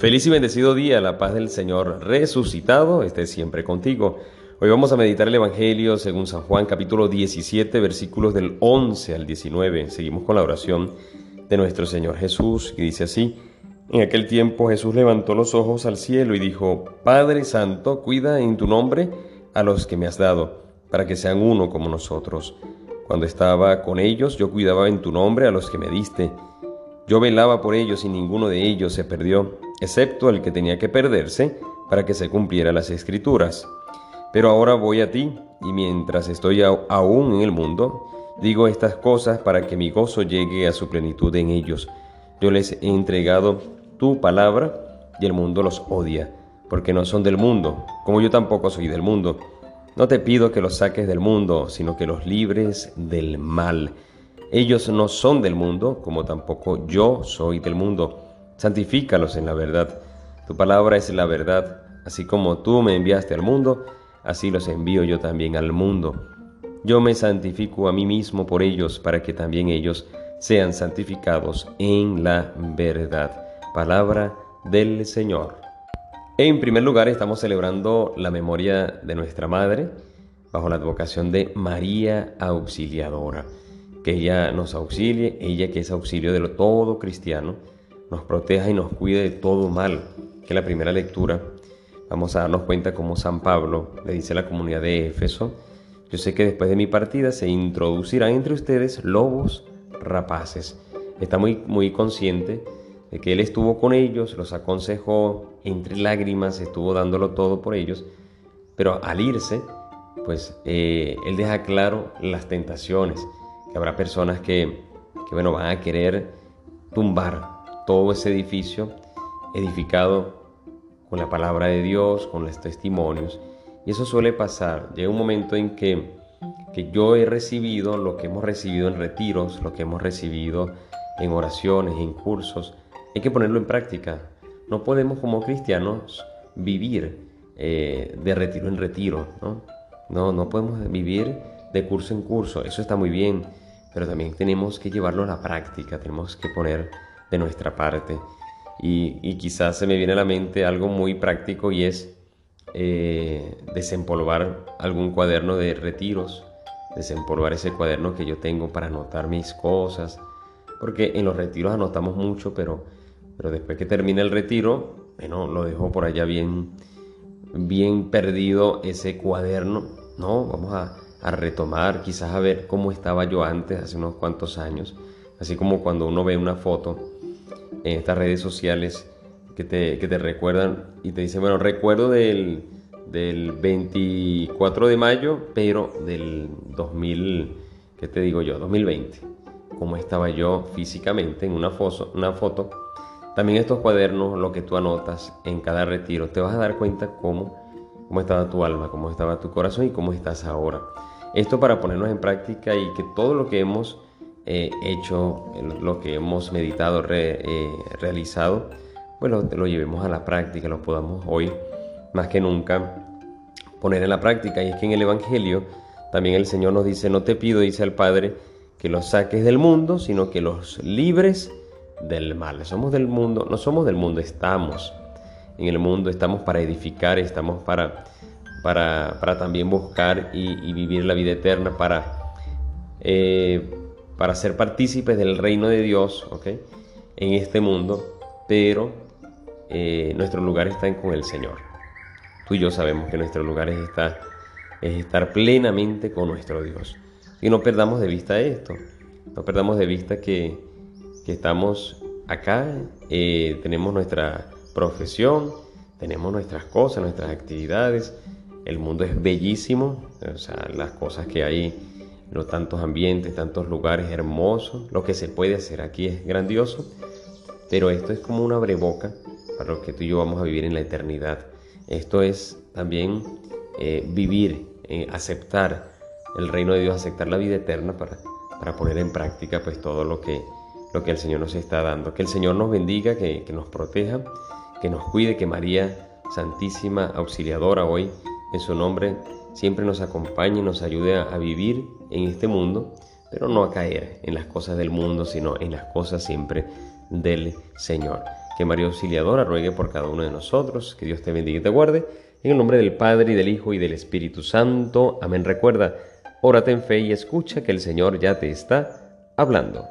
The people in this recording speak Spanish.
Feliz y bendecido día, la paz del Señor resucitado esté siempre contigo. Hoy vamos a meditar el Evangelio según San Juan capítulo 17 versículos del 11 al 19. Seguimos con la oración de nuestro Señor Jesús y dice así. En aquel tiempo Jesús levantó los ojos al cielo y dijo, Padre Santo, cuida en tu nombre a los que me has dado, para que sean uno como nosotros. Cuando estaba con ellos, yo cuidaba en tu nombre a los que me diste. Yo velaba por ellos y ninguno de ellos se perdió, excepto el que tenía que perderse para que se cumplieran las escrituras. Pero ahora voy a ti, y mientras estoy aún en el mundo, digo estas cosas para que mi gozo llegue a su plenitud en ellos. Yo les he entregado tu palabra, y el mundo los odia, porque no son del mundo, como yo tampoco soy del mundo. No te pido que los saques del mundo, sino que los libres del mal. Ellos no son del mundo, como tampoco yo soy del mundo. Santifícalos en la verdad. Tu palabra es la verdad. Así como tú me enviaste al mundo, así los envío yo también al mundo. Yo me santifico a mí mismo por ellos, para que también ellos sean santificados en la verdad. Palabra del Señor. En primer lugar, estamos celebrando la memoria de nuestra Madre bajo la advocación de María Auxiliadora. Que ella nos auxilie, ella que es auxilio de todo cristiano, nos proteja y nos cuide de todo mal. Que la primera lectura vamos a darnos cuenta cómo San Pablo le dice a la comunidad de Éfeso, yo sé que después de mi partida se introducirán entre ustedes lobos rapaces. Está muy, muy consciente de que Él estuvo con ellos, los aconsejó entre lágrimas, estuvo dándolo todo por ellos, pero al irse, pues eh, Él deja claro las tentaciones, que habrá personas que, que, bueno, van a querer tumbar todo ese edificio edificado con la palabra de Dios, con los testimonios, y eso suele pasar. Llega un momento en que, que yo he recibido lo que hemos recibido en retiros, lo que hemos recibido en oraciones, en cursos, hay que ponerlo en práctica. No podemos como cristianos vivir eh, de retiro en retiro, ¿no? ¿no? No podemos vivir de curso en curso, eso está muy bien, pero también tenemos que llevarlo a la práctica, tenemos que poner de nuestra parte. Y, quizás se me viene a la mente algo muy práctico y es eh, desempolvar algún cuaderno de retiros, desempolvar ese cuaderno que yo tengo para anotar mis cosas, porque en los retiros anotamos mucho, pero pero después que termina el retiro, bueno, lo dejó por allá bien, bien perdido ese cuaderno, ¿no? Vamos a, retomar, quizás a ver cómo estaba yo antes, hace unos cuantos años, así como cuando uno ve una foto en estas redes sociales que te, que te recuerdan y te dicen, bueno, recuerdo del, del 24 de mayo, pero del 2000, ¿qué te digo yo? 2020, cómo estaba yo físicamente en una, foto, una foto también estos cuadernos, lo que tú anotas en cada retiro, te vas a dar cuenta cómo, cómo estaba tu alma, cómo estaba tu corazón y cómo estás ahora. Esto para ponernos en práctica y que todo lo que hemos eh, hecho, lo que hemos meditado, eh, realizado, pues lo, lo llevemos a la práctica, lo podamos hoy más que nunca poner en la práctica. Y es que en el Evangelio también el Señor nos dice, no te pido, dice al Padre, que los saques del mundo, sino que los libres del mal. Somos del mundo, no somos del mundo, estamos en el mundo, estamos para edificar, estamos para, para, para también buscar y, vivir la vida eterna, para, eh, para ser partícipes del reino de Dios ¿okay? en este mundo, pero eh, nuestro lugar está con el Señor. Tú y yo sabemos que nuestro lugar es estar, es estar plenamente con nuestro Dios. Y no perdamos de vista esto, no perdamos de vista que que estamos acá, eh, tenemos nuestra profesión, tenemos nuestras cosas, nuestras actividades, el mundo es bellísimo, o sea, las cosas que hay, los tantos ambientes, tantos lugares hermosos, lo que se puede hacer aquí es grandioso, pero esto es como una breboca para lo que tú y yo vamos a vivir en la eternidad. Esto es también eh, vivir, eh, aceptar el reino de Dios, aceptar la vida eterna para, para poner en práctica pues todo lo que lo que el Señor nos está dando. Que el Señor nos bendiga, que, nos proteja, que nos cuide, que María Santísima Auxiliadora hoy en su nombre siempre nos acompañe y nos ayude a, vivir en este mundo, pero no a caer en las cosas del mundo, sino en las cosas siempre del Señor. Que María Auxiliadora ruegue por cada uno de nosotros. Que Dios te bendiga y te guarde. En el nombre del Padre y del Hijo y del Espíritu Santo. Amén. Recuerda, órate en fe y escucha que el Señor ya te está hablando.